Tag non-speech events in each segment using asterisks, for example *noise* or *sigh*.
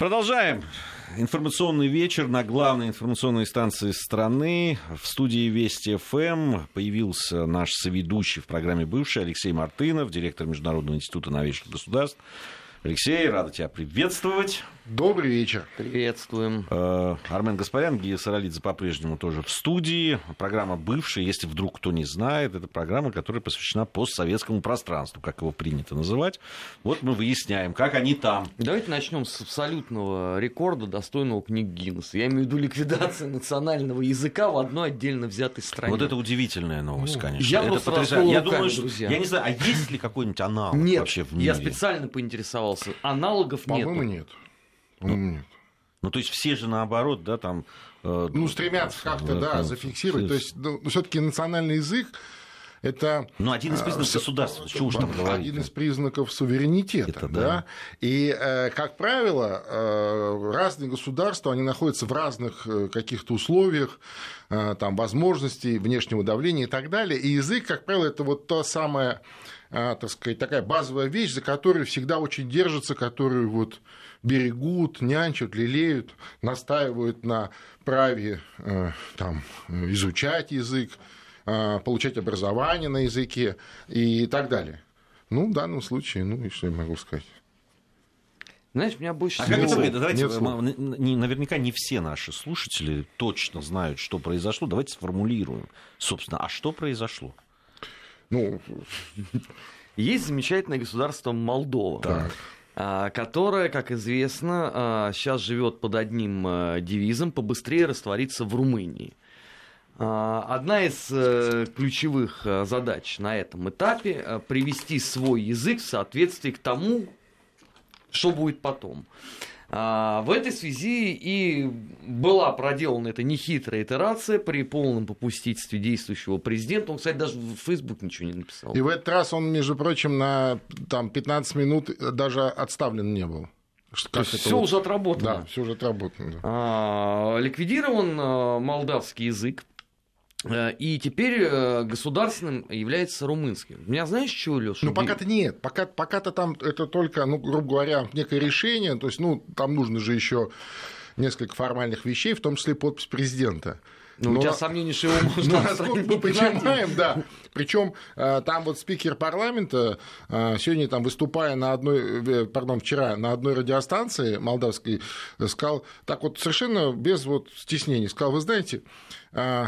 Продолжаем. Информационный вечер на главной информационной станции страны. В студии Вести ФМ появился наш соведущий в программе «Бывший» Алексей Мартынов, директор Международного института новейших государств. Алексей, рада тебя приветствовать. Добрый вечер. Приветствуем. Э, Армен Гаспарян, Гия Саралидзе по-прежнему тоже в студии. Программа «Бывшая», если вдруг кто не знает, это программа, которая посвящена постсоветскому пространству, как его принято называть. Вот мы выясняем, как они там. Давайте начнем с абсолютного рекорда, достойного книг Гиннесса. Я имею в виду ликвидацию национального языка в одной отдельно взятой стране. Вот это удивительная новость, Ну, конечно. я это просто потрясающе. Я раскрыл думаю, руками, что... друзья. Я не знаю, а есть ли какой-нибудь аналог Нет, вообще в мире? я специально поинтересовался. Аналогов нет. По-моему, нет. По-моему, нет. Ну, то есть все же наоборот, да, там... э, Ну, стремятся как-то, да, ну, зафиксировать. То есть, ну, все-таки национальный язык это Ну, один из признаков э, государства, чего уж там *laughs* говорить. один из признаков суверенитета, Это да. да. И, э, как правило, э, разные государства, они находятся в разных э, каких-то условиях, э, там, возможностей, внешнего давления и так далее. И язык, как правило, это вот та самая, э, так сказать, такая базовая вещь, за которую всегда очень держатся, которую вот берегут, нянчат, лелеют, настаивают на праве э, там, изучать язык, э, получать образование на языке и так далее. Ну, в данном случае, ну, и что я могу сказать? Знаешь, меня больше А как это выглядит? Давайте, мы- наверняка не все наши слушатели точно знают, что произошло. Давайте сформулируем, собственно, а что произошло? Ну, Есть замечательное государство Молдова. так. А, которая, как известно, сейчас живет под одним э, девизом побыстрее раствориться в Румынии. А, Одна из э, ключевых задач на этом этапе привести свой язык в соответствии к тому, что будет потом. А, В этой связи и была проделана эта нехитрая итерация при полном попустительстве действующего президента. Он, кстати, даже в Facebook ничего не написал. И в этот раз он, между прочим, на там, 15 минут даже отставлен не был. То есть все вот- уже отработано. Да, все уже отработано. да. А, ликвидирован а, молдавский язык. Э, И теперь э, государственным является румынский. У меня знаешь, чего, Леша? Ну, пока-то нет. Пока, пока-то там это только, ну, грубо говоря, некое решение. То есть, ну, там нужно же еще несколько формальных вещей, в том числе подпись президента. Ну, у Но- тебя сомнений, что его *laughs* Ну, можно насколько мы понимаем, да. Причем там вот спикер парламента э, сегодня там выступая на одной, э, пардон, вчера на одной радиостанции молдавской э, сказал, так вот совершенно без вот стеснений, сказал, вы знаете, э,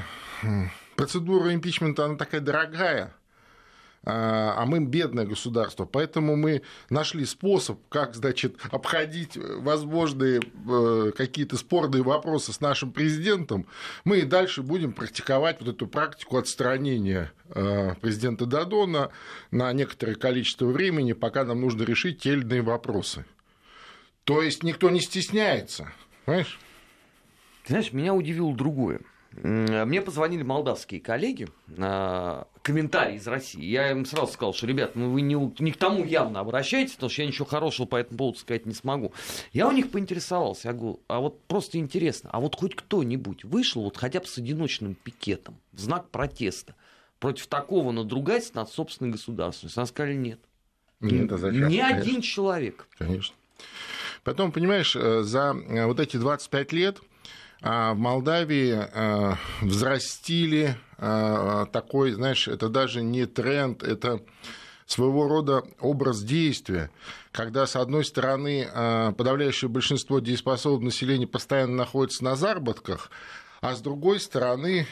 процедура импичмента, она такая дорогая, а а мы бедное государство, поэтому мы нашли способ, как, значит, обходить возможные э, какие-то спорные вопросы с нашим президентом. Мы и дальше будем практиковать вот эту практику отстранения э, президента Дадона на некоторое количество времени, пока нам нужно решить те или иные вопросы. То есть никто не стесняется, понимаешь? Ты знаешь, меня удивило другое. Мне позвонили молдавские коллеги, а, комментарии из России. Я им сразу сказал, что, ребят, ну вы не, не к тому явно обращаетесь, потому что я ничего хорошего по этому поводу сказать не смогу. Я у них поинтересовался, я говорю, а вот просто интересно, а вот хоть кто-нибудь вышел вот хотя бы с одиночным пикетом в знак протеста против такого надругательства над собственной государственностью? Они сказали, нет. Нет, а зачем? Ни Конечно. один человек. Конечно. Потом, понимаешь, э, за э, вот эти 25 лет в Молдавии э, взрастили э, такой, знаешь, это даже не тренд, это своего рода образ действия, когда, с одной стороны, э, подавляющее большинство дееспособного населения постоянно находится на заработках, а с другой стороны,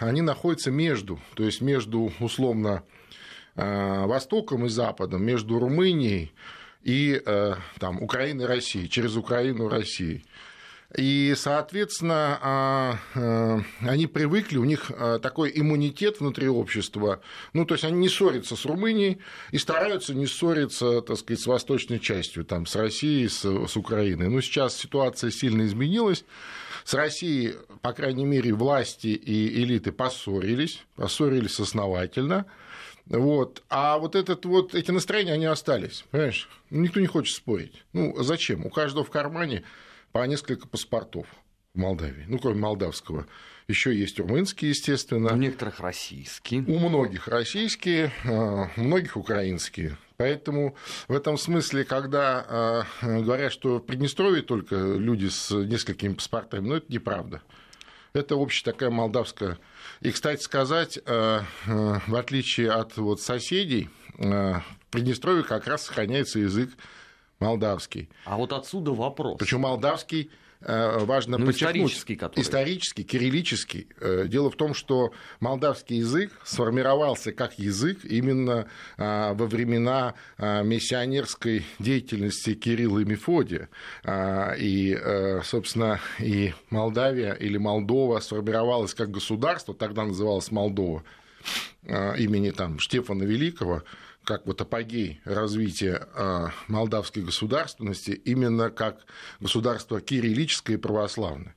они находятся между, то есть между, условно, Востоком и Западом, между Румынией и там, Украиной и Россией, через Украину и Россией. И, соответственно, а, э, они привыкли, у них э, такой иммунитет внутри общества, ну, то есть они не ссорятся с Румынией и стараются не ссориться, так сказать, с восточной частью, там, с Россией, с, с Украиной. Но сейчас ситуация сильно изменилась. С Россией, по крайней мере, власти и элиты поссорились, поссорились основательно. Вот. А вот, этот вот эти настроения, они остались, понимаешь? Никто не хочет спорить. Ну, зачем? У каждого в кармане по несколько паспортов в Молдавии, ну, кроме молдавского. Еще есть румынские, естественно. У некоторых российские. У многих российские, а, у многих украинские Поэтому в этом смысле, когда э, говорят, что в Приднестровье только люди с несколькими паспортами, ну, это неправда. Это общая такая молдавская. И, кстати сказать, э, в отличие от вот соседей, в Приднестровье как раз сохраняется язык молдавский. А вот отсюда вопрос. Причем молдавский Э, важно ну, подчеркнуть. Исторический, который... исторический, кириллический. Э, дело в том, что молдавский язык сформировался как язык именно э, во времена миссионерской деятельности Кирилла и Мефодия. И, собственно, и Молдавия или Молдова сформировалась как государство, тогда называлась Молдова, имени там Штефана Великого, как вот апогей развития а, молдавской государственности именно как государство кириллическое и православное.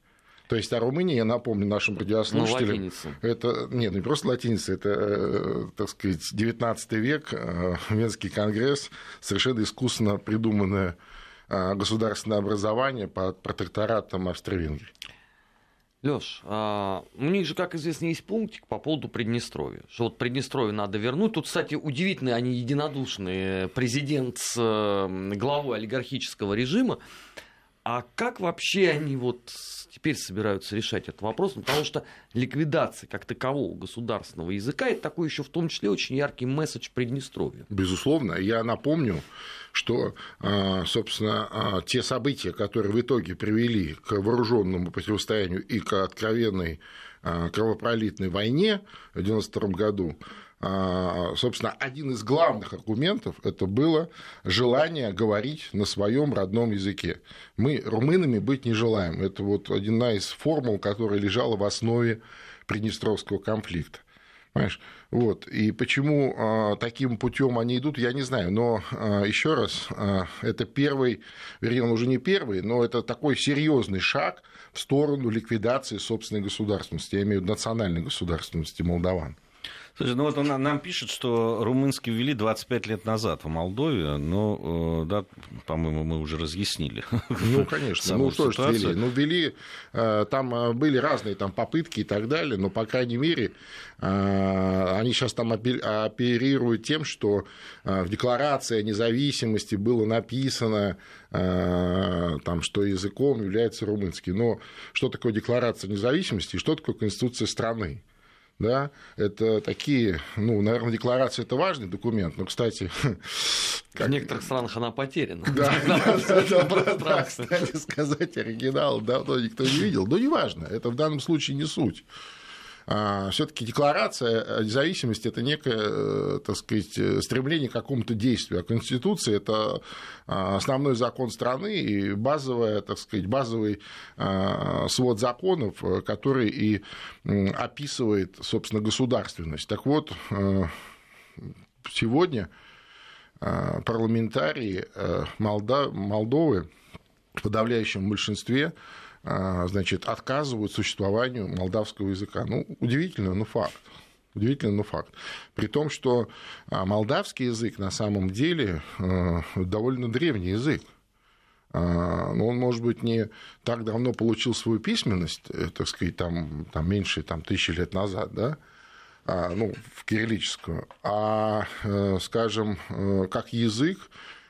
То есть, а Румыния, я напомню нашим радиослушателям, ну, это нет, не просто латиница, это, э, так сказать, 19 век, э, Венский конгресс, совершенно искусственно придуманное а, государственное образование под протекторатом Австро-Венгрии. Леш, а, у них же, как известно, есть пунктик по поводу Приднестровья, что вот Приднестровье надо вернуть. Тут, кстати, удивительные, они единодушные. Президент с э, главой олигархического режима. А как вообще они вот теперь собираются решать этот вопрос? Ну, потому что ликвидация как такового государственного языка это такой еще в том числе очень яркий месседж Приднестровья. Безусловно. Я напомню, что, а, собственно, а, те события, которые в итоге привели к вооруженному противостоянию и к откровенной а, кровопролитной войне в 1992 году, собственно, один из главных аргументов это было желание говорить на своем родном языке. Мы румынами быть не желаем. Это вот одна из формул, которая лежала в основе Приднестровского конфликта. Понимаешь? Вот. И почему а, таким путем они идут, я не знаю. Но а, еще раз, а, это первый, вернее, он уже не первый, но это такой серьезный шаг в сторону ликвидации собственной государственности, я имею в виду национальной государственности молдаван. Слушай, ну вот он нам пишет, что румынский ввели 25 лет назад в Молдове, но, э, да, по-моему, мы уже разъяснили. Ну, конечно, ну что ж ввели? Ну, ввели, э, там э, были разные там попытки и так далее, но, по крайней мере, они сейчас там оперируют тем, что в декларации о независимости было написано, там, что языком является румынский. Но что такое декларация независимости и что такое Конституция страны? Да, это такие, ну, наверное, декларация это важный документ, но, кстати... *laughs* Как... В некоторых странах она потеряна. Да, *laughs* да, кстати сказать, оригинал давно никто не видел, но неважно, это в данном случае не суть. А, все-таки декларация независимости это некое, э, так сказать, стремление к какому-то действию. А Конституция это а, основной закон страны и базовая, так сказать, базовый а, свод законов, который и описывает, собственно, государственность. Так вот, сегодня парламентарии Молдовы в подавляющем большинстве значит, отказывают существованию молдавского языка. Ну, удивительно, но факт. Удивительно, но факт. При том, что а, молдавский язык на самом деле а, довольно древний язык. Но он, может быть, не так давно получил свою письменность, э, так сказать, там, там меньше там, тысячи лет назад, да, ну, в кириллическую, а, э, скажем, э, как язык,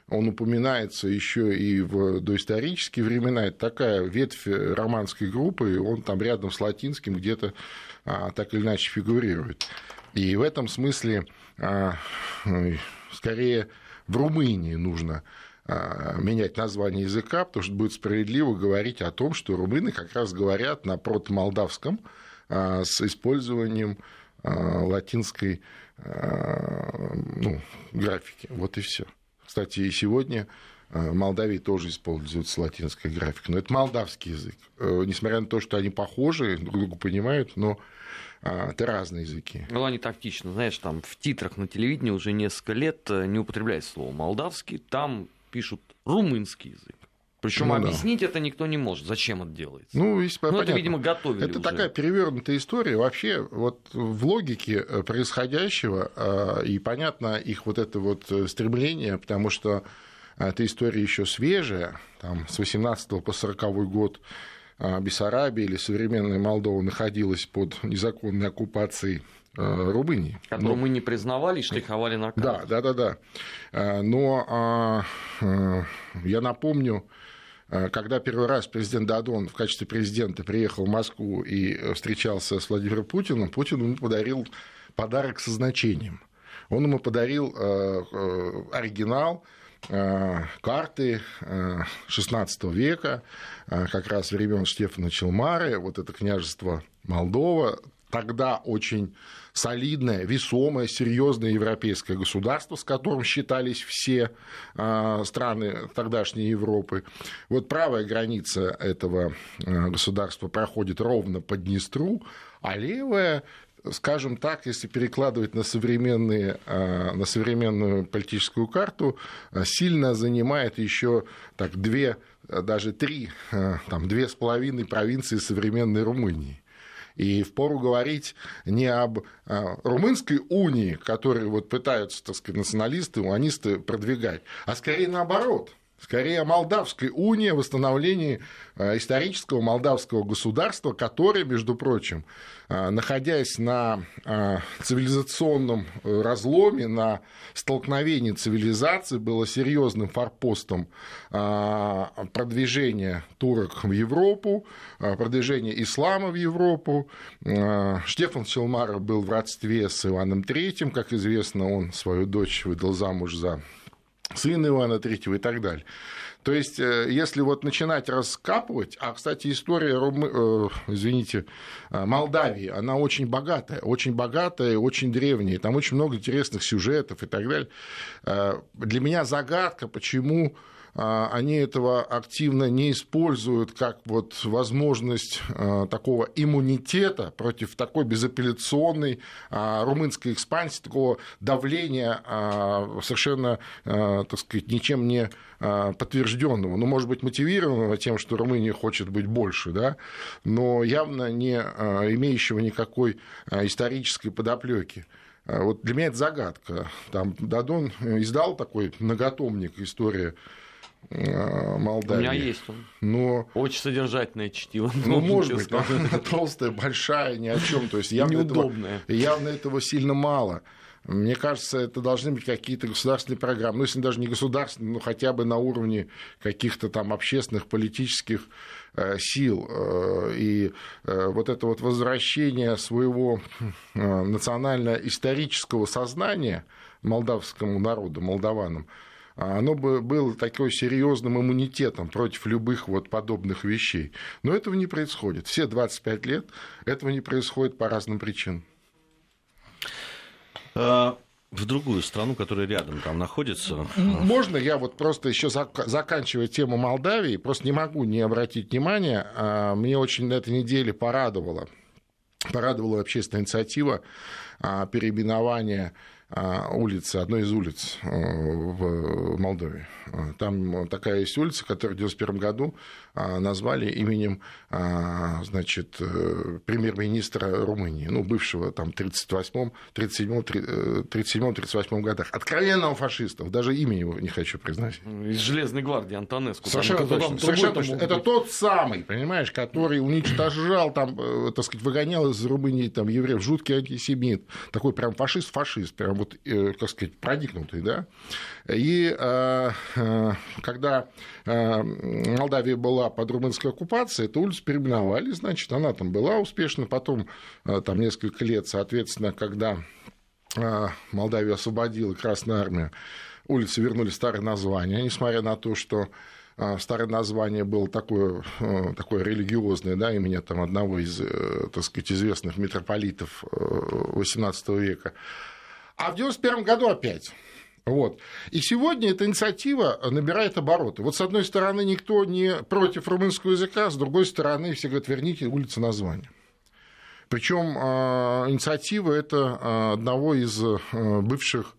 он упоминается еще и в доисторические времена. Это такая ветвь романской группы, он там рядом с латинским где-то а, так или иначе фигурирует. И в этом смысле а, скорее в Румынии нужно а, менять название языка, потому что будет справедливо говорить о том, что румыны как раз говорят на протомолдавском с использованием латинской ну, графики. Вот и все. Кстати, и сегодня э, Молдавии тоже используется латинская графика, но это молдавский язык. Э, несмотря на то, что они похожи, друг друга понимают, но а, это разные языки. Ну, они тактично, знаешь, там в титрах на телевидении уже несколько лет э, не употребляют слово молдавский, там пишут румынский язык. Причем ну, объяснить да. это никто не может, зачем это делается. Ну, есть, ну это, видимо, готовили. Это уже. такая перевернутая история. Вообще, вот в логике э, происходящего, э, и понятно их вот это вот э, стремление, потому что эта история еще свежая, там, с 18 по 40 год Бессарабия или современная Молдова находилась под незаконной оккупацией Румынии. Которую мы не признавали штриховали на карте. Да, да, да, да. Но а, я напомню, когда первый раз президент Дадон в качестве президента приехал в Москву и встречался с Владимиром Путиным, Путин ему подарил подарок со значением. Он ему подарил оригинал карты XVI века, как раз времен Штефана Челмары, вот это княжество Молдова, тогда очень солидное, весомое, серьезное европейское государство, с которым считались все страны тогдашней Европы. Вот правая граница этого государства проходит ровно по Днестру, а левая скажем так, если перекладывать на, современные, на современную политическую карту, сильно занимает еще так, две, даже три, там, две с половиной провинции современной Румынии. И впору говорить не об а, румынской унии, которую вот пытаются, так сказать, националисты, уанисты продвигать, а скорее наоборот – скорее о Молдавской унии, о восстановлении а, исторического молдавского государства, которое, между прочим, а, находясь на цивилизационном э, разломе, на столкновении цивилизаций, было серьезным форпостом продвижения турок в Европу, продвижения ислама в Европу. Штефан Челмаров был в родстве с Иваном III, как известно, он свою дочь выдал замуж за сына Ивана III и так далее. То есть, э, если вот начинать раскапывать, а, кстати, история, Румы, э, извините, э, Молдавии, она очень богатая, очень богатая, очень древняя, там очень много интересных сюжетов и так далее. Для меня загадка, почему они этого активно не используют как вот возможность а, такого иммунитета против такой безапелляционной а, румынской экспансии, такого давления совершенно, так сказать, ничем не подтвержденного, ну, может быть, мотивированного тем, что Румыния хочет быть больше, да, но явно не имеющего никакой исторической подоплеки. Вот для меня это загадка. Там Дадон издал такой многотомник «История Э, Молдавии. У меня есть он. Но... Очень содержательное чтиво. *laughs* Ну, может быть, толстая, большая, ни о чем. То есть явно Неудобная. Этого, явно этого сильно мало. Мне кажется, это должны быть какие-то государственные программы. Ну, если даже не государственные, но хотя бы на уровне каких-то там общественных, политических э, сил. Э, и вот это вот возвращение своего национально-исторического сознания молдавскому народу, молдаванам, оно бы было такой серьезным иммунитетом против любых вот подобных вещей. Но этого не происходит. Все 25 лет этого не происходит по разным причинам. А, в другую страну, которая рядом там находится. Можно я вот просто еще заканчивая тему Молдавии, просто не могу не обратить внимания. А, мне очень на этой неделе порадовало, порадовала общественная инициатива переименования а, улицы, одной из улиц э, в Молдове. Там такая есть улица, которую в 1991 году а, назвали именем а, значит, э, премьер-министра Румынии, ну, бывшего там 38-м, 37-м, 38 годах. Откровенного фашистов, даже имя его не хочу признать. Из Железной гвардии Антонеску. Совершенно там, точно. Совершенно точно. Это тот самый, понимаешь, который уничтожал, там, э, так сказать, выгонял из Румынии там, евреев, жуткий антисемит, такой прям фашист-фашист, прям вот, э, как сказать, проникнутый, да. И когда Молдавия была под румынской оккупацией, эту улицу переименовали, значит, она там была успешна. Потом, э, там несколько лет, соответственно, когда э, Молдавию освободила Красная Армия, улицы вернули старое название, несмотря на то, что э, старое название было такое, такое религиозное, да, имени там одного из, так сказать, известных митрополитов XVIII века. А в 1991 году опять вот. И сегодня эта инициатива набирает обороты. Вот с одной стороны никто не против румынского языка, с другой стороны все говорят, верните улице название. Причем а, инициатива это а, одного из а, бывших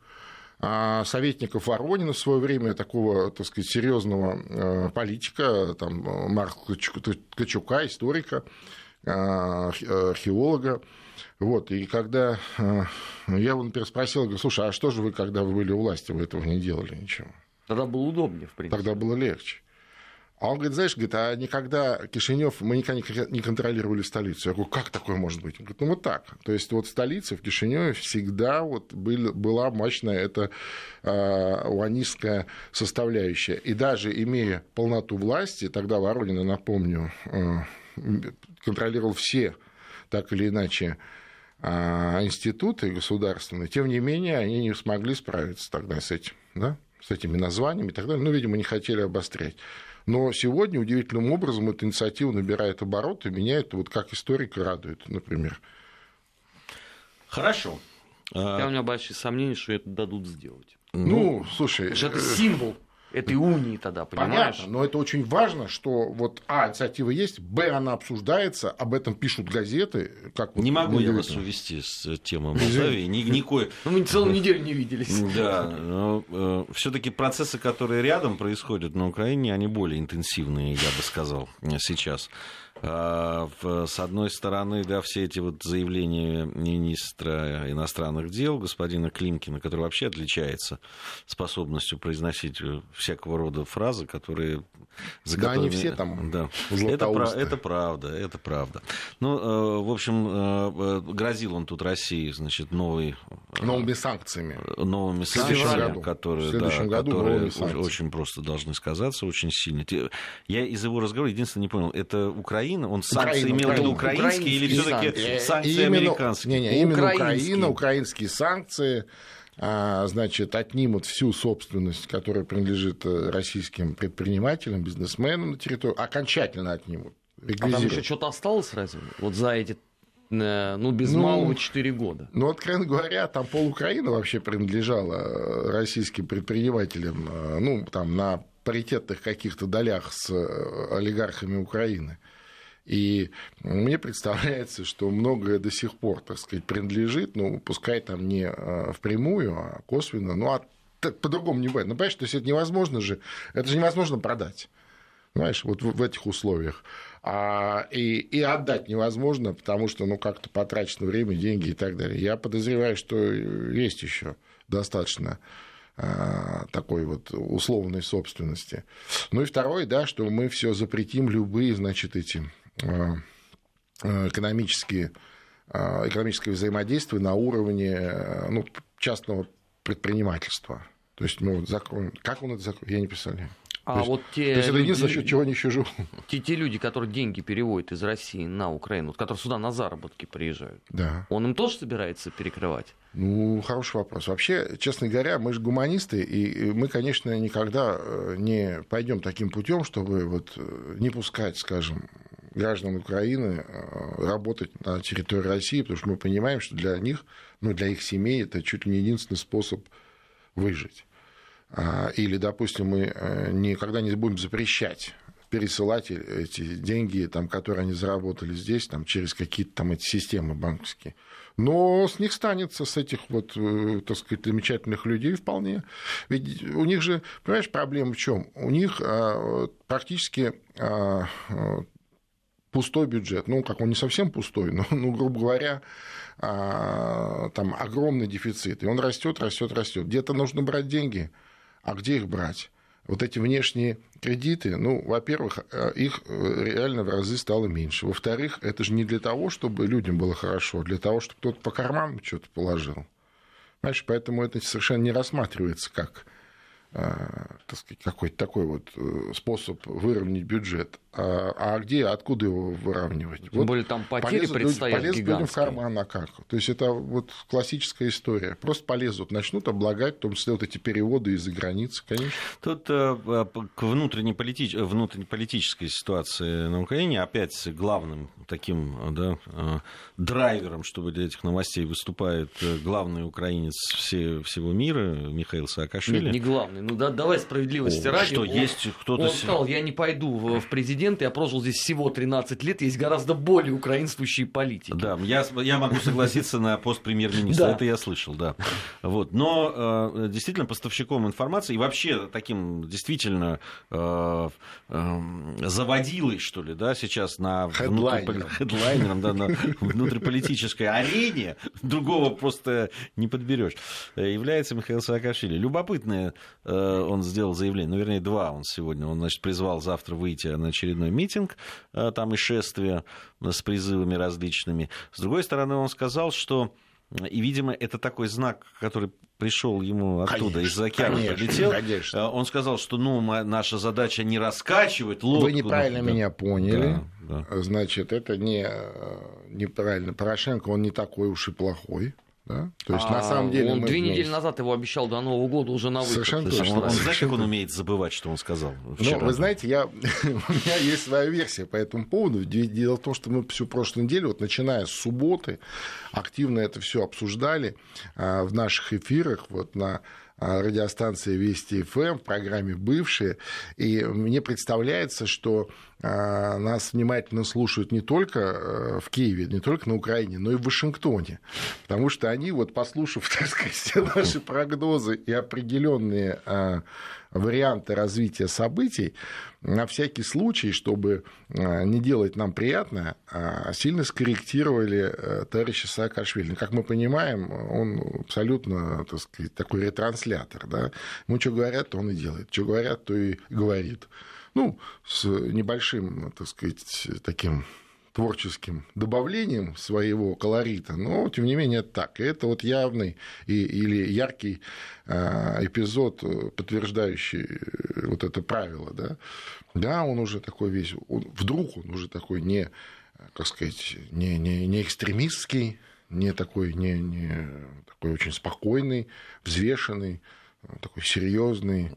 советников Воронина в свое время, такого, так сказать, серьезного политика, там, Марка Качука, историка, археолога. Вот, и когда э, я его переспросил, говорю, слушай, а что же вы, когда вы были у власти, вы этого не делали ничего? Тогда было удобнее, в принципе. Тогда было легче. А он говорит, знаешь, говорит, а никогда Кишинев, мы никогда не контролировали столицу. Я говорю, как такое может быть? Он говорит, ну вот так. То есть вот в столице, в Кишиневе всегда вот был, была мощная эта э, уанистская составляющая. И даже имея полноту власти, тогда Воронина, напомню, э, контролировал все, так или иначе, э, институты государственные, тем не менее они не смогли справиться тогда с этим, да, с этими названиями и так далее. Ну, видимо, не хотели обострять. Но сегодня удивительным образом эта инициатива набирает обороты, меня это вот как историка радует, например. Хорошо. Я у меня большие сомнения, что это дадут сделать. Ну, ну слушай... Это символ этой унии тогда, понимаешь? Понятно, но это очень важно, что вот, а, инициатива есть, б, она обсуждается, об этом пишут газеты. Как не вот могу я вас увести с темы Молдавии, ни, никакой... Ну, мы целую неделю не виделись. *laughs* Да, но э, все таки процессы, которые рядом происходят на Украине, они более интенсивные, я бы сказал, сейчас. А, с одной стороны, да, все эти вот заявления министра иностранных дел, господина Климкина, который вообще отличается способностью произносить э, всякого рода фразы, которые... За да, которыми... они все там да. это, это правда, это правда. Ну, э, в общем, э, грозил он тут России, значит, новый... Новыми санкциями. Новыми санкциями, которые, да, году которые очень просто должны сказаться, очень сильно. Я из его разговора единственное не понял, это Украина Украина? Он санкции имел в виду украинские или все-таки санкции именно, американские? Не, не, именно Украина, украинские санкции а, значит, отнимут всю собственность, которая принадлежит э, российским предпринимателям, бизнесменам на территории, окончательно отнимут. А там еще что-то осталось разве? Вот за эти э, ну, без ну, малого 4 года. Ну, откровенно говоря, там пол Украины вообще принадлежала э, российским предпринимателям, ну, там, на паритетных каких-то долях с олигархами Украины. И мне представляется, что многое до сих пор, так сказать, принадлежит, ну, пускай там не а, впрямую, а косвенно, ну, а по-другому не бывает. Ну, понимаешь, то есть это невозможно же, это же невозможно продать. Понимаешь, вот в, в этих условиях. А, и, и отдать невозможно, потому что, ну, как-то потрачено время, деньги и так далее. Я подозреваю, что есть еще достаточно а, такой вот условной собственности. Ну и второе, да, что мы все запретим любые, значит, эти Э, э, экономические, э, экономическое взаимодействие на уровне ну, частного предпринимательства. То есть мы вот закроем. Как он это закроет, я не представляю. А то есть, вот те то есть это единственное, за счет чего они еще живут. Те, те люди, которые деньги переводят из России на Украину, вот, которые сюда на заработки приезжают, да. он им тоже собирается перекрывать? Ну, хороший вопрос. Вообще, честно говоря, мы же гуманисты, и мы, конечно, никогда не пойдем таким путем, чтобы вот не пускать, скажем, граждан Украины э, работать на территории России, потому что мы понимаем, что для них, ну, для их семей это чуть ли не единственный способ выжить. А, или, допустим, мы э, никогда не будем запрещать пересылать эти деньги, там, которые они заработали здесь, там, через какие-то там эти системы банковские. Но с них станется, с этих вот, э, так сказать, замечательных людей вполне. Ведь у них же, понимаешь, проблема в чем? У них а, практически а, пустой бюджет. Ну, как он не совсем пустой, но, ну, грубо говоря, а, там огромный дефицит. И он растет, растет, растет. Где-то нужно брать деньги. А где их брать? Вот эти внешние кредиты, ну, во-первых, а, их э, реально в разы стало меньше. Во-вторых, это же не для того, чтобы людям было хорошо, а для того, чтобы кто-то по карманам что-то положил. Понимаешь, поэтому это совершенно не рассматривается как так сказать, какой-то такой вот э, способ выровнять бюджет. А, а где, откуда его выравнивать? Тем вот более там потери полезут предстоят полезут людям в карман, а как? То есть это вот классическая история. Просто полезут, начнут облагать, в том числе вот эти переводы из-за границы, конечно. Тут э, э, к внутренней, политич... внутренней политической ситуации на Украине опять главным таким да, драйвером, чтобы для этих новостей выступает главный украинец все, всего мира Михаил Саакашвили. Нет, не главный, ну да, давай справедливости О, ради. Что, есть кто-то... Он сказал, я не пойду в, в президенты, я прожил здесь всего 13 лет, есть гораздо более украинствующие политики. Да, я, я могу согласиться на пост премьер-министра, *laughs* это я слышал, да. Вот. Но э, действительно поставщиком информации и вообще таким действительно э, э, заводилой, что ли, да, сейчас на хедлайнером, да, на *laughs* внутриполитической арене, другого просто не подберешь, является Михаил Саакашвили. Любопытная он сделал заявление, ну, вернее, два он сегодня. Он, значит, призвал завтра выйти на очередной митинг, там и шествие с призывами различными. С другой стороны, он сказал, что и, видимо, это такой знак, который пришел ему оттуда, из-за океана конечно, прилетел. Конечно. Он сказал, что ну, наша задача не раскачивать лодку. Вы неправильно да. меня поняли. Да, да. Значит, это не, неправильно. Порошенко, он не такой уж и плохой. Да? То есть, а на самом деле, он две недели назад его обещал до Нового года уже на выход. Совершенно точно. Он, он, знаешь, как он умеет забывать, что он сказал вчера? Ну, вы знаете, я, *laughs* у меня есть своя версия по этому поводу. Дело в том, что мы всю прошлую неделю, вот начиная с субботы, активно это все обсуждали а, в наших эфирах, вот на а, радиостанции Вести ФМ в программе «Бывшие». И мне представляется, что нас внимательно слушают не только э, в Киеве, не только на Украине, но и в Вашингтоне. Потому что они, вот послушав, *laughs* так сказать, все наши прогнозы и определенные а, варианты развития событий, на всякий случай, чтобы не делать нам приятно, сильно скорректировали э, товарища Саакашвили. Как мы понимаем, он абсолютно так сказать, такой ретранслятор. Да? Ему что говорят, то он и делает. Что говорят, то и говорит ну, с небольшим, так сказать, таким творческим добавлением своего колорита, но тем не менее так. И это вот явный и, или яркий э, эпизод, подтверждающий э, вот это правило. Да, да он уже такой весь, он, вдруг он уже такой не, как сказать, не, не, не экстремистский, не такой, не, не такой очень спокойный, взвешенный, такой серьезный,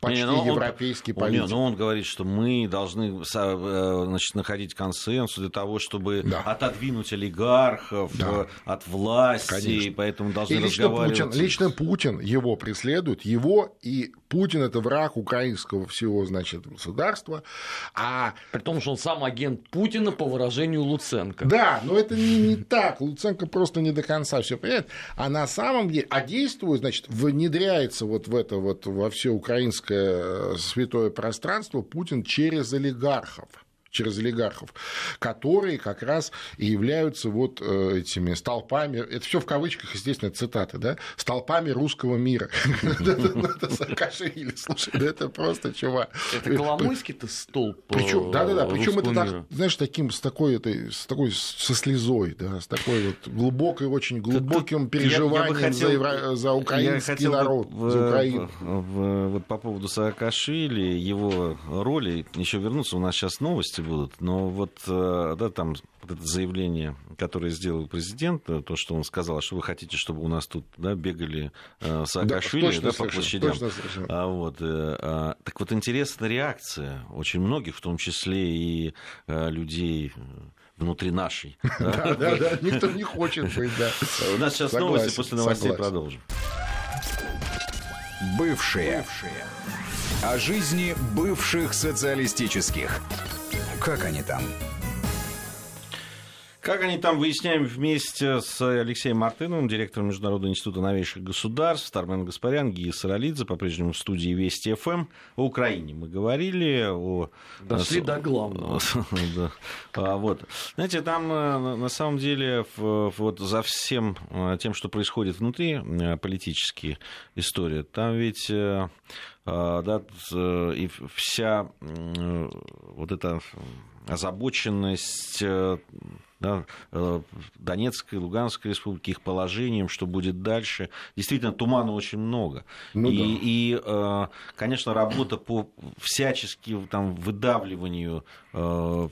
почти не, ну, европейский он, политик. Ну, он говорит, что мы должны э, значит, находить консенсус для того, чтобы да. отодвинуть олигархов да. Э, от власти, Конечно. и поэтому должны и лично разговаривать. Путин, лично Путин его преследует, его и Путин это враг украинского всего, значит, государства. А... При том, что он сам агент Путина по выражению Луценко. Да, но это не, не так. Луценко просто не до конца все понимает. А на самом деле, а действует, значит, внедряется вот в это вот во все украинское э, святое пространство Путин через олигархов через олигархов, которые как раз и являются вот э, этими столпами, это все в кавычках, естественно, цитаты, да, столпами русского мира. *laughs* Это Саакашвили, слушай, это просто чувак. Это Коломойский-то столб Причем, да-да-да, причем это знаешь, таким, с такой, этой, с такой, со слезой, да, с такой вот глубокой, очень глубоким переживанием за украинский народ, за Украину. Вот по поводу Саакашвили, его роли, еще вернуться, у нас сейчас новости будут. Но вот, э, да, там вот это заявление, которое сделал президент, э, то, что он сказал, что вы хотите, чтобы у нас тут да, бегали э, Саакашвили да, да, по площадям. А, вот, э, а, так вот, интересная реакция очень многих, в том числе и э, людей внутри нашей. *laughs* Да, да, да, никто не хочет быть, да. *laughs* У нас сейчас новости, после новостей продолжим. Бывшие. Бывшие. О жизни бывших социалистических. Как они там? Как они там, выясняем вместе с Алексеем Мартыновым, директором Международного института новейших государств, Тармен Гаспарян, Гия Саралидзе, по-прежнему в студии Вести ФМ. О Украине мы говорили. О... Дошли до главного. *laughs* А, вот. Знаете, там э, на самом деле вот за всем э, тем, что происходит внутри э, политические истории, там ведь да, и вся вот эта озабоченность да, э, Донецкой, Луганской республики, их положением, что будет дальше. Действительно, тумана очень много. Ну, и, да. и, э, конечно, работа по всячески там, выдавливанию э,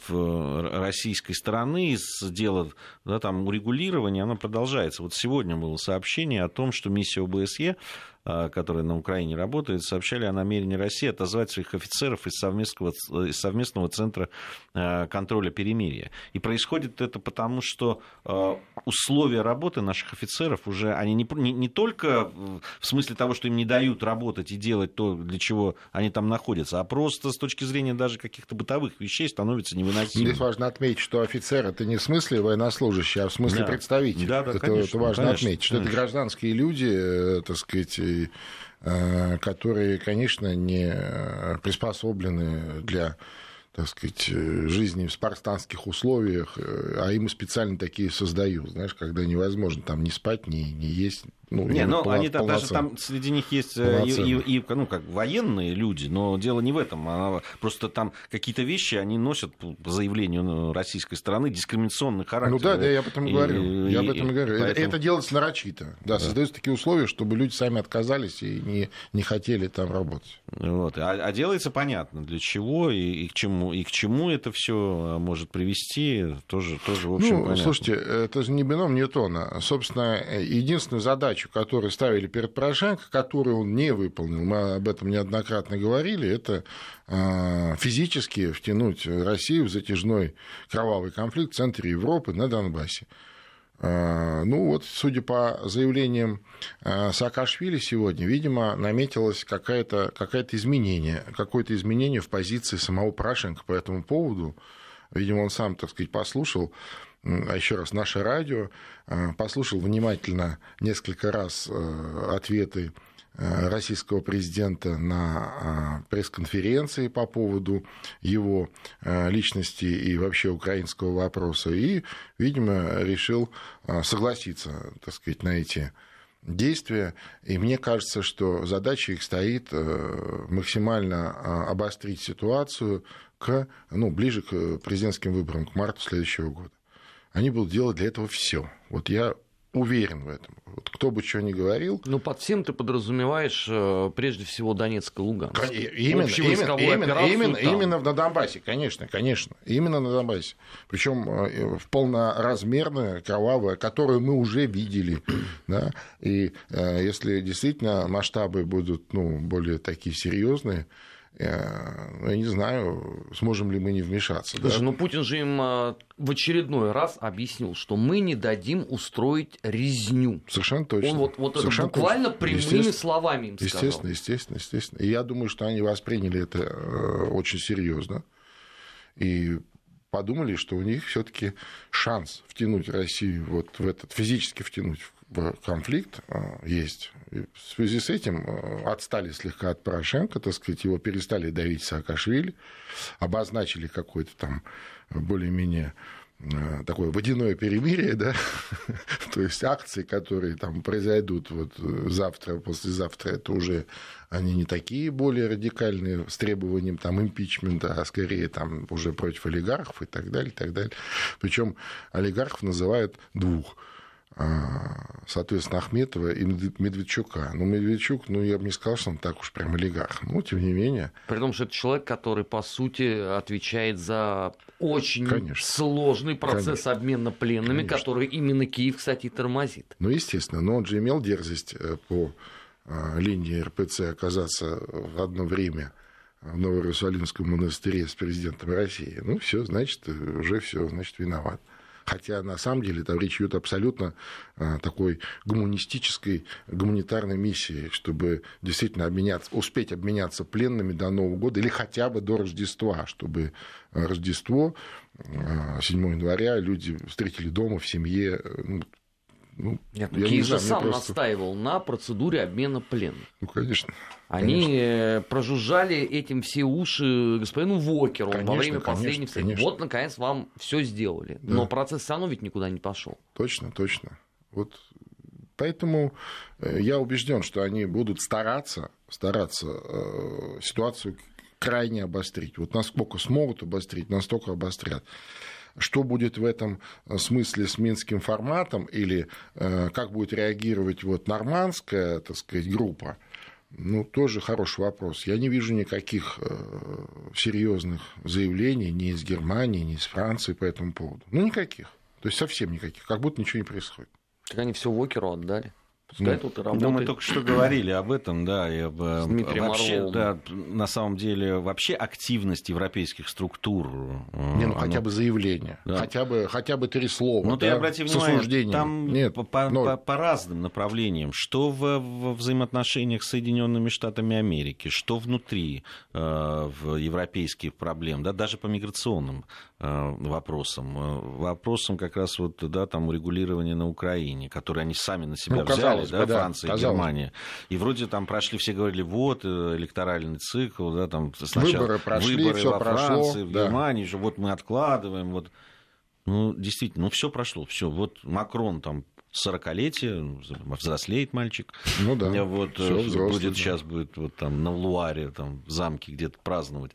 российской стороны из дела да, там, урегулирования, она продолжается. Вот сегодня было сообщение о том, что миссия ОБСЕ а, которые на Украине работают, сообщали о намерении России отозвать своих офицеров из совместного, из совместного центра а, контроля перемирия. И происходит это потому, что а, условия работы наших офицеров уже, они не, не, не только в смысле того, что им не дают работать и делать то, для чего они там находятся, а просто с точки зрения даже каких-то бытовых вещей становятся невыносимыми. Здесь важно отметить, что офицер это не в смысле военнослужащий, а в смысле да. представитель. Да, да, это, конечно, это важно конечно, отметить, что конечно. это гражданские люди, э, так сказать, Э, которые, конечно, не приспособлены для так сказать, жизни в спартанских условиях, э, а им специально такие создают, знаешь, когда невозможно там не спать, не, не есть, ну, не, но они там, даже там среди них есть э, и, и, и, ну, как военные люди, но дело не в этом. А просто там какие-то вещи они носят по заявлению ну, российской стороны дискриминационный характер. Ну да, да, я об этом и говорю. Я об этом и говорю. Поэтому... Это делается нарочито. Да, да. создаются такие условия, чтобы люди сами отказались и не, не хотели там работать. Вот. А, а делается понятно, для чего и, и, к чему, и к чему это все может привести, тоже, тоже в общем, Ну, понятно. слушайте, это же не бином Ньютона. Собственно, единственную задачу задачу, которую ставили перед Порошенко, которую он не выполнил, мы об этом неоднократно говорили, это а, физически втянуть Россию в затяжной кровавый конфликт в центре Европы на Донбассе. А, ну вот, судя по заявлениям а, Саакашвили сегодня, видимо, наметилось какое-то какое изменение, какое-то изменение в позиции самого Порошенко по этому поводу. Видимо, он сам, так сказать, послушал а еще раз, наше радио, э, послушал внимательно несколько раз э, ответы российского президента на пресс-конференции по поводу его личности и вообще украинского вопроса, и, видимо, решил согласиться, так сказать, на эти действия. И мне кажется, что задача их стоит максимально обострить ситуацию к, ну, ближе к президентским выборам, к марту следующего года они будут делать для этого все. Вот я уверен в этом. Вот кто бы что ни говорил. Ну, под всем ты подразумеваешь э, прежде всего Донецк и Луганск. Именно, именно, именно, именно, именно на Донбассе, конечно, конечно. Именно на Донбассе. Причем э, в полноразмерное, кровавое, которое мы уже видели. *clears throat* да? И э, если действительно масштабы будут ну, более такие серьезные, я не знаю, сможем ли мы не вмешаться. Слушай, да? ну Путин же им а, в очередной раз объяснил, что мы не дадим устроить резню. Совершенно точно. Он вот, вот Совершенно это буквально точно. прямыми словами им сказал. Естественно, естественно, естественно. И я думаю, что они восприняли это э, очень серьезно. И подумали, что у них все-таки шанс втянуть Россию вот в этот, физически втянуть конфликт а, есть. В связи с этим а, отстали слегка от Порошенко, так сказать, его перестали давить Саакашвили, обозначили какой-то там более-менее а, такое водяное перемирие, да, *laughs* то есть акции, которые там произойдут вот завтра, послезавтра, это уже они не такие более радикальные с требованием там импичмента, а скорее там уже против олигархов и так далее, и так далее. Причем олигархов называют двух – соответственно, Ахметова и Медведчука. Ну, Медведчук, ну, я бы не сказал, что он так уж прям олигарх. Ну, тем не менее. При том, что это человек, который, по сути, отвечает за очень Конечно. сложный процесс Конечно. обмена пленными, Конечно. который именно Киев, кстати, тормозит. Ну, естественно, но он же имел дерзость э, по а, линии РПЦ оказаться в одно время в Новоиерусалимском монастыре с президентом России. Ну, все, значит, уже все, значит, виноват. Хотя на самом деле там речь идет абсолютно а, такой гуманистической, гуманитарной миссии, чтобы действительно обменяться, успеть обменяться пленными до Нового года или хотя бы до Рождества, чтобы Рождество 7 а, января люди встретили дома в семье, ну, ну, Нет, ну, Киев же сам просто... настаивал на процедуре обмена пленных. Ну, конечно. Они конечно. Прожужжали этим все уши господину Вокеру конечно, во время последних встреч. Вот, наконец, вам все сделали. Да. Но процесс все равно ведь никуда не пошел. Точно, точно. Вот поэтому э, я убежден, что они будут стараться, стараться э, ситуацию крайне обострить. Вот насколько смогут обострить, настолько обострят. Что будет в этом э, смысле с минским форматом или э, как будет реагировать вот нормандская, так сказать, группа, ну, тоже хороший вопрос. Я не вижу никаких э, серьезных заявлений ни из Германии, ни из Франции по этому поводу. Ну, никаких. То есть совсем никаких. Как будто ничего не происходит. Так они все Вокеру отдали. Пускай ну, тут и работает. Ну, мы только что говорили об этом, да, и об, э, вообще, да, на самом деле, вообще активность европейских структур. Э, Не, ну, оно... хотя бы заявление, да. хотя, бы, хотя бы три слова, Ну, да, ты обрати внимание, там Нет, по, по, но... по, по разным направлениям, что в, в взаимоотношениях с Соединенными Штатами Америки, что внутри э, в европейских проблем, да, даже по миграционным э, вопросам, э, вопросам как раз вот, да, там урегулирования на Украине, которые они сами на себя ну, взяли казалось да, бы, Франция да, и Германия. И вроде там прошли, все говорили, вот э, электоральный цикл, да, там сначала выборы прошли, выборы все во прошло, Франции, в да. Германии, что вот мы откладываем, вот. Ну, действительно, ну все прошло, все. Вот Макрон там 40-летие, взрослеет мальчик. Ну да. Вот, взрослый, будет да. сейчас будет вот там на Луаре, там в замке где-то праздновать.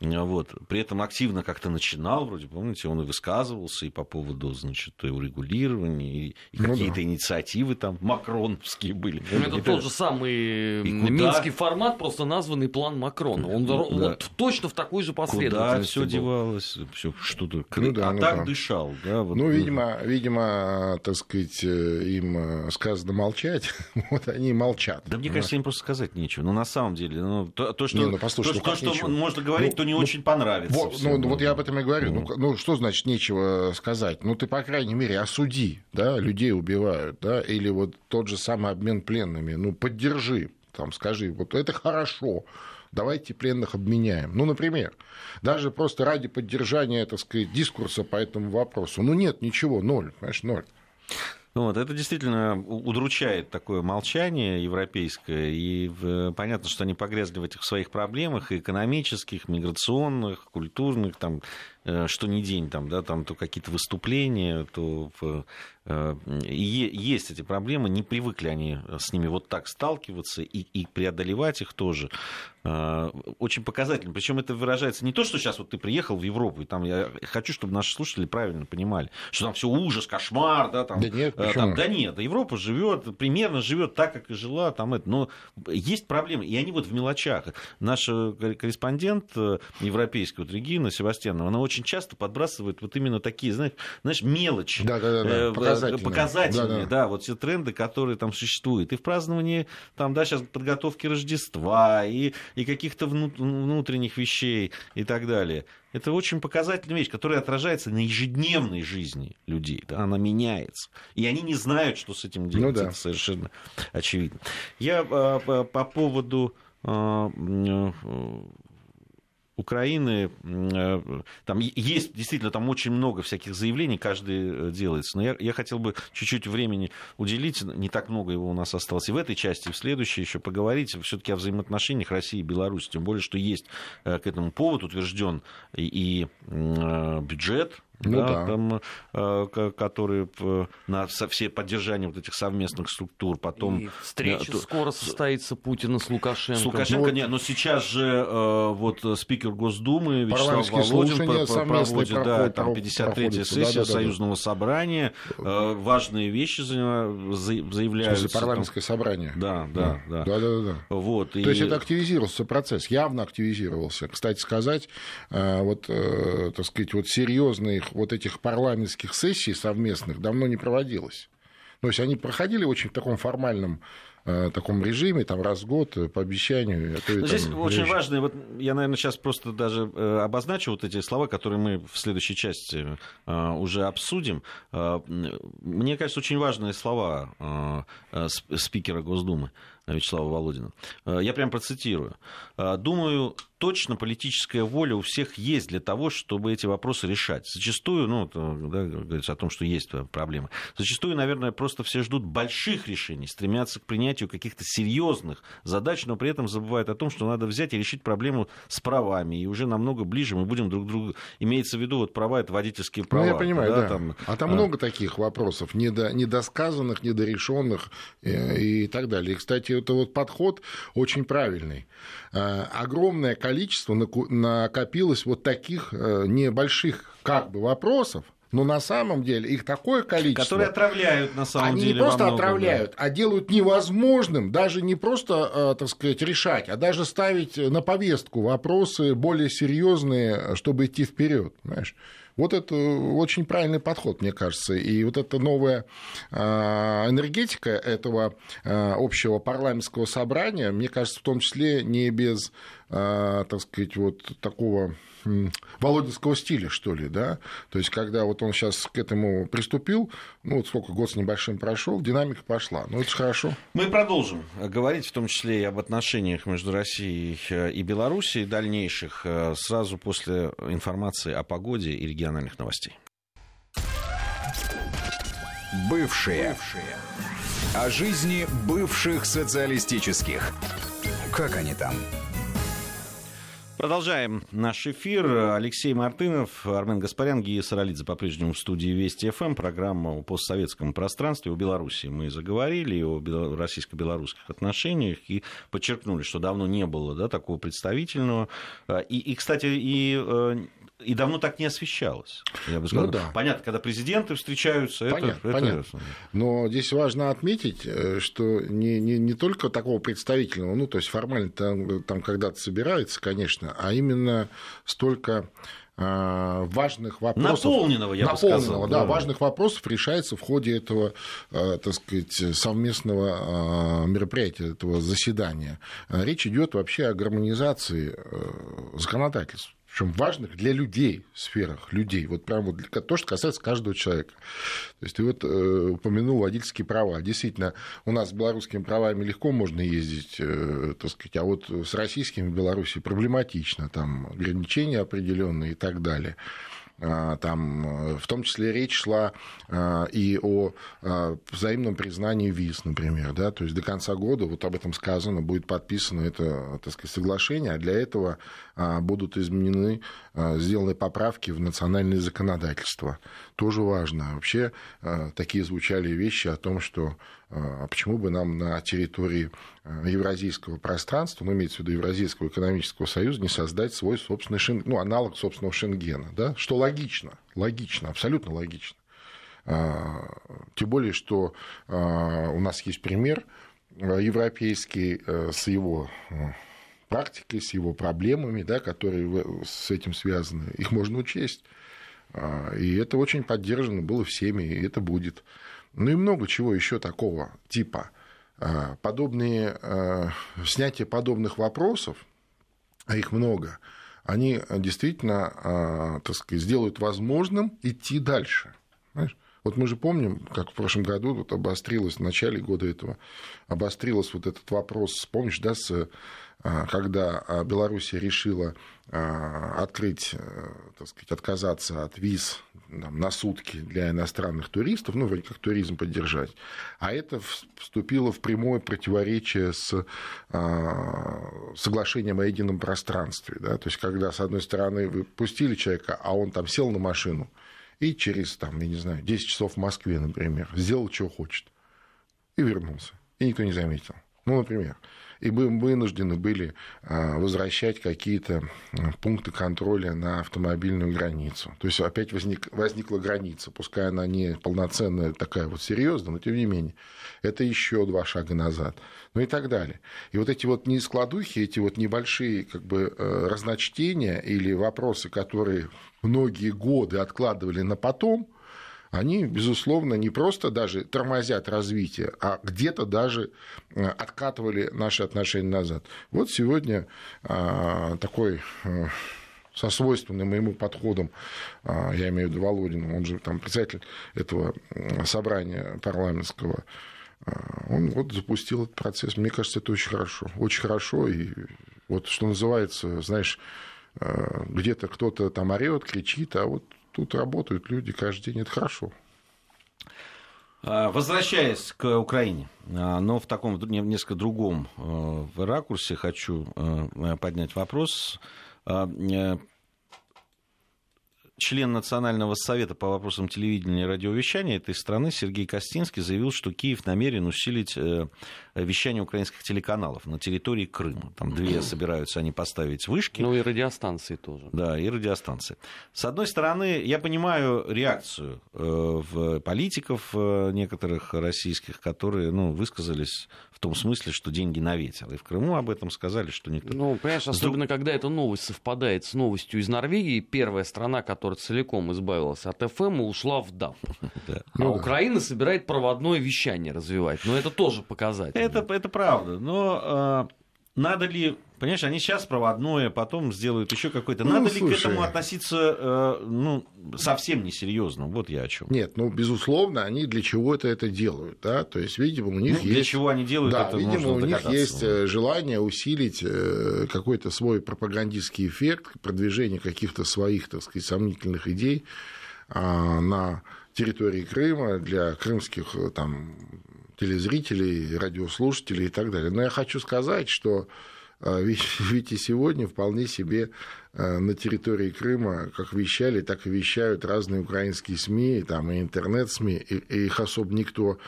Вот. При этом активно как-то начинал, вроде, помните, он и высказывался и по поводу, значит, и урегулирования, и, и Ну какие-то да. инициативы там макроновские были. Ну, Это И тот же самый И куда? минский формат, просто названный план Макрона. Он Да. вот точно в такой же Куда последовательности все был. девалось, все что-то. Ну да, а ну так да. дышал, да. Вот, Ну, видимо, видимо, так сказать, э, им э, сказано молчать, *laughs* вот они и молчат. Да мне кажется, им просто сказать нечего. Ну, на самом деле, ну, то, то, что, Не, ну, послушай, то, ну, то, что можно говорить, Ну, то не ну, очень понравится. Вот, всем. ну, вот я об этом и говорю. Ну. ну, что значит нечего сказать? Ну, ты, по крайней мере, осуди, да, людей убивают, да, или вот тот же самый обмен пленными. Ну, поддержи, там, скажи, вот это хорошо, давайте пленных обменяем. Ну, например, даже просто ради поддержания, так сказать, дискурса по этому вопросу. Ну, нет, ничего, ноль, понимаешь, ноль. Ну Вот, это действительно удручает такое молчание европейское, и понятно, что они погрязли в этих своих проблемах, экономических, миграционных, культурных, там, что ни день, там, да, там то какие-то выступления, то э, есть эти проблемы, не привыкли они с ними вот так сталкиваться и, и преодолевать их тоже. Э, Очень показательно. Причем это выражается не то, что сейчас вот ты приехал в Европу, и там я хочу, чтобы наши слушатели правильно понимали, что там все ужас, кошмар, да, там, Да нет, э, почему? там, да нет, Европа живет, примерно живет так, как и жила, там это, но есть проблемы, и они вот в мелочах. Наша корреспондент э, европейский, вот Регина Севастьянова, она очень часто подбрасывает вот именно такие, знаешь, знаешь мелочи. Да-да-да, э, показательные. показательные, Да-да. да, вот все тренды, которые там существуют. И в праздновании, там, да, сейчас подготовки Рождества, и, и каких-то вну- внутренних вещей и так далее. Это очень показательная вещь, которая отражается на ежедневной жизни людей. Да, она меняется. И они не знают, что с этим делать. Ну да. Это совершенно очевидно. Я а, по, по поводу а, э, Украины, э, там есть действительно там очень много всяких заявлений, каждый э, делается. Но я, я хотел бы чуть-чуть времени уделить, не так много его у нас осталось и в этой части, и в следующей еще поговорить все-таки о взаимоотношениях России и Беларуси. Тем более, что есть э, к этому повод утвержден и, и, бюджет. Ну да, да. там, э, ко- который э, на со- все поддержание вот этих совместных структур, потом И встреча э, то- скоро состоится Путина с Лукашенко. с Лукашенко Ну, нет, но сейчас же э, вот э, спикер Госдумы Вячеслав Володин проводит, да, там про- 53-я проходятся, сессия да-да-да-да. Союзного собрания, э, важные вещи за- за- В заявляются. смысле, парламентское собрание. Да, да, да. Да-да-да. Вот, То и- есть это активизировался процесс, явно активизировался. Кстати сказать, э, вот, э, так сказать, вот серьезных вот этих парламентских сессий совместных давно не проводилось. То есть они проходили очень в таком формальном э, таком режиме, там раз в год э, по обещанию. а то и там здесь очень реже. важно, вот я, наверное, сейчас просто даже э, обозначу вот эти слова, которые мы в следующей части э, уже обсудим. Мне кажется, очень важные слова сп- спикера Госдумы Вячеслава Володина. Я прям процитирую. Думаю, точно политическая воля у всех есть для того, чтобы эти вопросы решать. Зачастую, ну, да, говорится о том, что есть проблемы. Зачастую, наверное, просто все ждут больших решений, стремятся к принятию каких-то серьезных задач, но при этом забывают о том, что надо взять и решить проблему с правами. И уже намного ближе мы будем друг другу... Имеется в виду вот права, это водительские права. Ну, я понимаю, да. там, а там а, много таких вопросов, недо, недосказанных, недорешенных э, и так далее. И, кстати, это вот подход очень правильный. Э, Огромное количество наку- накопилось вот таких э, небольших как бы вопросов, но на самом деле их такое количество. Которые отравляют, на самом Они деле, не просто многом, да. отравляют, а делают невозможным даже не просто, э, так сказать, решать, а даже ставить на повестку вопросы более серьезные, чтобы идти вперед, знаешь. Вот это очень правильный подход, мне кажется. И вот эта новая э, энергетика этого общего парламентского собрания, мне кажется, в том числе не без, так сказать, вот такого володинского стиля, что ли, да, то есть, когда вот он сейчас к этому приступил, ну, вот сколько, год с небольшим прошел, динамика пошла, ну, это же хорошо. Мы продолжим говорить, в том числе и об отношениях между Россией э, и Белоруссией дальнейших, э, сразу после информации о погоде и региональных новостей. Бывшие. О жизни бывших социалистических. Как они там? Продолжаем наш эфир. Алексей Мартынов, Армен Гаспарян, Гия Саралидзе по-прежнему в студии Вести ФМ. Программа о постсоветском пространстве. У Беларуси мы заговорили, о российско-белорусских отношениях и подчеркнули, что давно не было да, такого представительного. И, и кстати, и э, и давно так не освещалось. Я бы сказал. Ну, да. Понятно, когда президенты встречаются, понятно, это, понятно. это Но здесь важно отметить, э, что не, не, не только такого представительного, ну, то есть формально там, там когда-то собирается, конечно, а именно столько э, важных вопросов. Наполненного, я наполненного, бы сказал. Да, да, важных вопросов решается в ходе этого, э, так сказать, совместного мероприятия, этого заседания. Речь идет вообще о гармонизации законодательств причем важных для людей сферах, людей, вот прямо вот то, что касается каждого человека. То есть ты вот э, упомянул водительские права. Действительно, у нас с белорусскими правами легко можно ездить, э, так сказать, а вот с российскими в Беларуси проблематично, там ограничения определенные и так далее. А, там, э, в том числе речь шла а, и о а, взаимном признании виз, например, да, то есть до конца года, вот об этом сказано, будет подписано это, так сказать, соглашение, а для этого будут изменены, сделаны поправки в национальное законодательство. Тоже важно. Вообще такие звучали вещи о том, что а почему бы нам на территории евразийского пространства, ну, имеется в виду Евразийского экономического союза, не создать свой собственный шен... ну, аналог собственного Шенгена, да? что логично, логично, абсолютно логично. А, тем более, что а, у нас есть пример европейский э, с его практикой, с его проблемами, да, которые с этим связаны, их можно учесть. И это очень поддержано было всеми, и это будет. Ну и много чего еще такого типа. А, подобные, а, снятие подобных вопросов, а их много, они действительно, а, так сказать, сделают возможным идти дальше. Знаешь? Вот мы же помним, как в прошлом году тут обострилось, в начале года этого, обострилось вот этот вопрос, помнишь, да, с а, когда а, Беларусь решила а, открыть, э, так сказать, отказаться от виз там, на сутки для иностранных туристов, ну, вроде как туризм поддержать, а это вступило в прямое противоречие с соглашением о едином пространстве, да, то есть когда, с одной стороны, вы пустили человека, а он там сел на машину, и через, там, я не знаю, 10 часов в Москве, например, сделал, чего хочет, и вернулся, и никто не заметил. Ну, например и мы вынуждены были а, возвращать какие-то пункты контроля на автомобильную границу. То есть опять возник, возникла граница, пускай она не полноценная, такая вот серьезная, но тем не менее, это еще два шага назад, ну и так далее. И вот эти вот нескладухи, эти вот небольшие как бы э, разночтения или вопросы, которые многие годы откладывали на потом, они, безусловно, не просто даже тормозят развитие, а где-то даже э, откатывали наши отношения назад. Вот сегодня а, такой э, со свойственным ему подходом, а, я имею в виду Володину, он же там председатель этого собрания парламентского, а, он вот запустил этот процесс. Мне кажется, это очень хорошо. Очень хорошо. И вот что называется, знаешь, где-то кто-то там орет, кричит, а вот тут работают люди каждый день, это хорошо. А, возвращаясь к Украине, а, но в таком несколько другом э, ракурсе хочу э, поднять вопрос а, э, член Национального совета по вопросам телевидения и радиовещания этой страны Сергей Костинский заявил, что Киев намерен усилить э, вещание украинских телеканалов на территории Крыма. Там две собираются они поставить вышки. Ну и радиостанции тоже. Да, и радиостанции. С одной стороны, я понимаю реакцию э, в политиков э, некоторых российских, которые ну, высказались в том смысле, что деньги на ветер. И в Крыму об этом сказали, что никто... Ну, понимаешь, особенно когда эта новость совпадает с новостью из Норвегии, первая страна, которая целиком избавилась от ФМ, ушла в ДАП. *laughs* А ну Украина собирает проводное вещание развивать. Но это тоже показатель. Это, это правда. Но а, надо ли Понимаешь, они сейчас проводное, потом сделают еще какой-то. Ну, Надо слушай, ли к этому относиться э, ну, совсем несерьезно? Вот я о чем. Нет, ну, безусловно, они для чего-то это делают. Да? То есть, видимо, у них ну, есть... Для чего они делают да, это, видимо, у них есть э, желание усилить э, какой-то свой пропагандистский эффект, продвижение каких-то своих, так сказать, сомнительных идей а, на территории Крыма для крымских э, там, телезрителей, радиослушателей и так далее. Но я хочу сказать, что ведь и *laughs* сегодня вполне себе на территории Крыма как вещали, так и вещают разные украинские СМИ, там, и интернет-СМИ, и их особо никто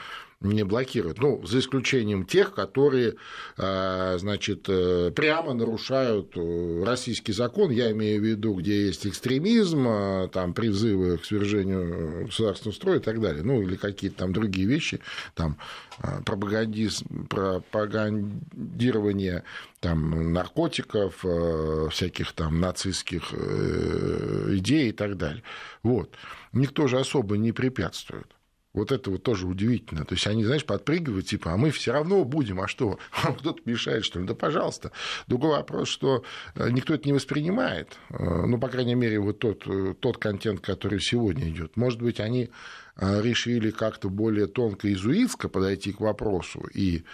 не блокируют. Ну, за исключением тех, которые, а, значит, э, прямо нарушают э, российский закон. Я имею в виду, где есть экстремизм, а, там, призывы к свержению государственного строя и так далее. Ну, или какие-то там другие вещи, там, а, пропагандирование там, наркотиков, всяких там нацистских э, идей и так далее. Вот. Никто же особо не препятствует. Вот это вот тоже удивительно. То есть они, знаешь, подпрыгивают, типа, а мы все равно будем, а что? Вам *laughs* кто-то мешает, что ли? Да, пожалуйста. Другой вопрос, что э, никто это не воспринимает. Э, ну, по крайней мере, вот тот, э, тот контент, который сегодня идет. Может быть, они решили как-то более тонко изуитско подойти к вопросу и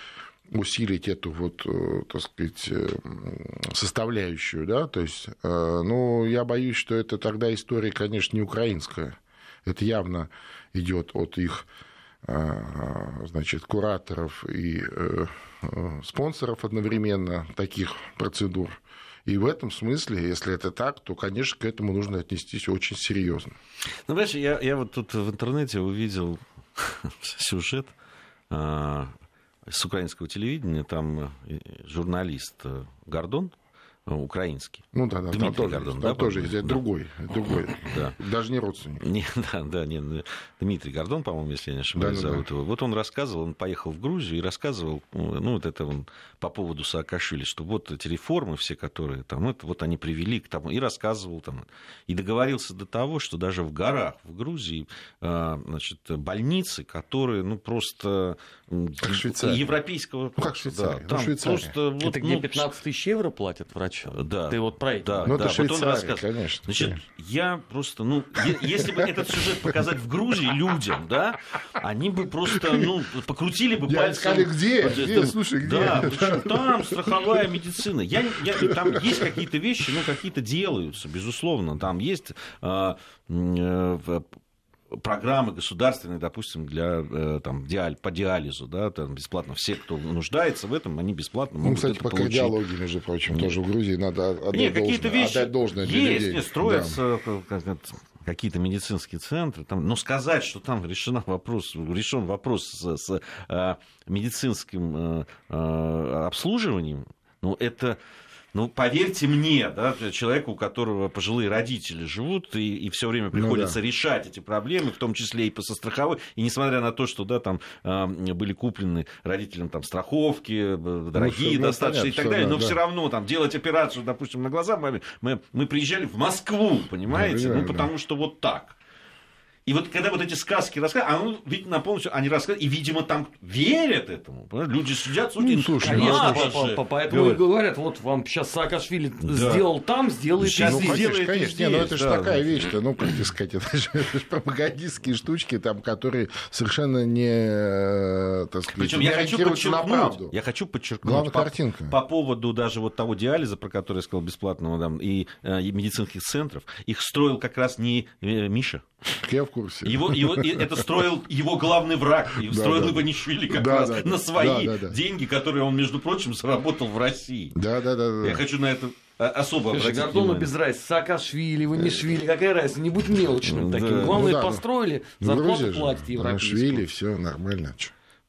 усилить эту вот, так сказать, составляющую, да, то есть, ну, я боюсь, что это тогда история, конечно, не украинская, это явно идет от их а, значит, кураторов и э, э, спонсоров одновременно таких процедур. И в этом смысле, если это так, то, конечно, к этому нужно отнестись очень серьезно. Ну, знаешь, я, я вот тут в интернете увидел *laughs* сюжет с украинского телевидения. Там э, журналист Гордон, украинский. Ну да, да, Дмитрий там Гордон, да, тоже есть другой, другой, да. даже не родственник. Не, *laughs* да, да, не, Дмитрий Гордон, по-моему, если я не ошибаюсь, да, зовут да. его. Вот он рассказывал, он поехал в Грузию и рассказывал, ну вот это он по поводу Саакашвили, что вот эти реформы все, которые там, это вот они привели к тому, и рассказывал там, и договорился до того, что даже в горах в Грузии, а, значит, больницы, которые, ну просто как европейского, ну, как Швейцария, да, там ну, просто вот, это где ну, 15 тысяч евро платят врач да. Ты вот про это. Да, ну, да. это вот он рассказывает. конечно. Значит, я просто, ну, если бы этот сюжет показать в Грузии людям, да, они бы просто, ну, покрутили бы я пальцем. Сказали, где? где? Слушай, где? Да, там страховая медицина. Я, я, там есть какие-то вещи, ну, какие-то делаются, безусловно. Там есть а, э, программы государственные, допустим, для, э, там, диаль, по диализу, да, там бесплатно. Все, кто нуждается в этом, они бесплатно могут ну, кстати, это по получить. кардиологии, между прочим, Нет. тоже в Грузии надо отдать Нет, какие-то вещи отдать должное для есть, людей. строятся да. какие-то медицинские центры, там, но сказать, что там решен вопрос, решен вопрос с, с э, медицинским э, э, обслуживанием, ну, это ну, поверьте мне, да, человеку, у которого пожилые родители живут, и, и все время приходится ну, да. решать эти проблемы, в том числе и по страховой, и несмотря на то, что, да, там э, были куплены родителям там страховки, дорогие ну, достаточно понятно, и так далее, да, но да. все равно там делать операцию, допустим, на глаза, мы, мы, мы приезжали в Москву, понимаете, ну, ну потому да. что вот так. И вот когда вот эти сказки рассказывают, а он, видно, полностью они рассказывают, и, видимо, там верят этому. Понимаешь? Люди сидят, слушают, ну, слушай, конечно, по, по, поэтому говорят. и говорят, вот вам сейчас Саакашвили да. сделал там, сделает сейчас ну, здесь. Конечно, конечно. Здесь, не, ну это же да, такая да. вещь-то, ну, как сказать, это же, это же пропагандистские штучки, там, которые совершенно не, э, так сказать, Причем я хочу подчеркнуть, я хочу подчеркнуть Главная по, картинка. по поводу даже вот того диализа, про который я сказал, бесплатного, там, и, э, и медицинских центров, их строил как раз не э, Миша. Я в курсе. Его, его, это строил его главный враг. И строил да, Иванишвили как да, раз да, на свои да, да, деньги, которые он, между прочим, заработал в России. Да, да, да. Я хочу на это особо Слушай, Гордону без разницы, Саакашвили, Иванишвили, какая разница, не будь мелочным таким. Главное, ну, построили, зарплату платите европейскую. Швили, все нормально.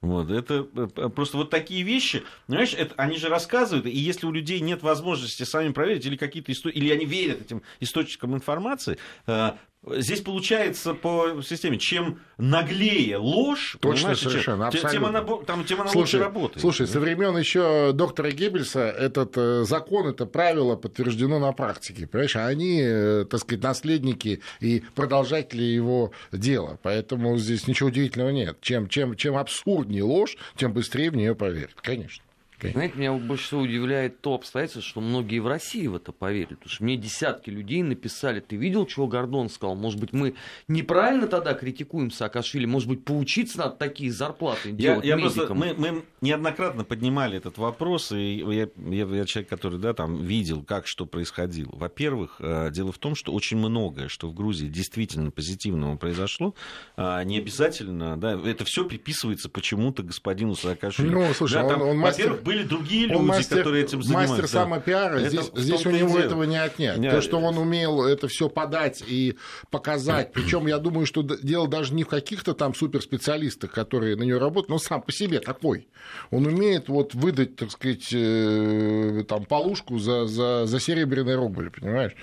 Вот, это э, просто вот такие вещи, понимаешь, это, они же рассказывают, и если у людей нет возможности сами проверить, или какие-то истории, или они верят этим источникам информации, э, Здесь получается по системе, чем наглее ложь, Точно, совершенно, тем, тем она, там, тем она слушай, лучше работает. Слушай, со времен еще доктора Геббельса этот э, закон, это правило подтверждено на практике. Понимаешь, а они, э, так сказать, наследники и продолжатели его дела. Поэтому здесь ничего удивительного нет. Чем, чем, чем абсурднее ложь, тем быстрее в нее поверят. Конечно. Знаете, меня больше всего удивляет то обстоятельство, что многие в России в это поверили. Потому что мне десятки людей написали, ты видел, чего Гордон сказал? Может быть, мы неправильно тогда критикуем Саакашвили? Может быть, поучиться надо такие зарплаты делать я, я Просто, мы, мы неоднократно поднимали этот вопрос, и я, я, я человек, который да, там, видел, как что происходило. Во-первых, э, дело в том, что очень многое, что в Грузии действительно позитивного произошло, а, не обязательно, да, это все приписывается почему-то господину Саакашвили. Ну, слушай, да, там, он, он мастер были другие люди, мастер, которые этим занимались. Мастер да. самопиара, Это здесь, здесь у него дело. этого не отнять. Не, То, что он умел это все подать и показать. Причем я думаю, что дело даже не в каких-то там суперспециалистах, которые на него работают, но сам по себе такой. Он умеет вот выдать, так сказать, э, там, полушку за, за, за серебряный рубль, понимаешь?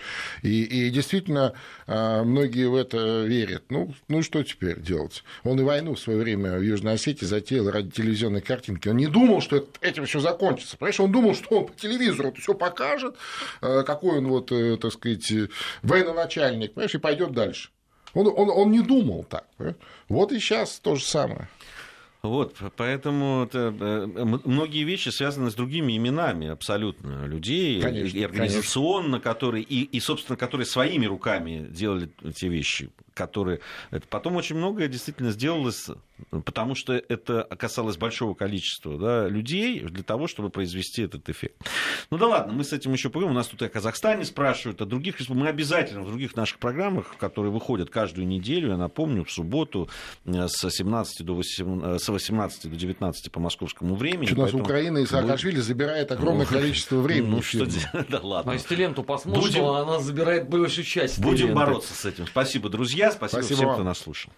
И, и действительно, а, многие в это верят. Ну, ну что теперь делать? Он и войну в свое время в Южной Осетии затеял ради телевизионной картинки. Он не думал, что этим все закончится. Понимаешь, он думал, что он по телевизору все покажет, э, какой он вот, э, так сказать, э, военачальник, понимаешь, и пойдет дальше. Он, он, он не думал так. понимаешь? Вот и сейчас то же самое. Вот, поэтому это, многие вещи связаны с другими именами абсолютно людей Конечно, и организационно, которые и, и, собственно, которые своими руками делали те вещи, которые это потом очень многое действительно сделалось, потому что это касалось большого количества да, людей для того, чтобы произвести этот эффект. Ну да ладно, мы с этим еще поговорим. У нас тут и о Казахстане спрашивают, о других республиках. Мы обязательно в других наших программах, которые выходят каждую неделю, я напомню, в субботу э, с 17 до 18, с 18 до 19 по московскому времени. Что у нас Украина и Саакашвили забирает огромное Ну, количество времени. Ну что? *laughs* Да А ладно. если ты ленту посмотришь, Будем- она забирает большую часть. Будем ленты. бороться с этим. Спасибо, друзья. Спасибо, Спасибо всем, вам. кто нас слушал.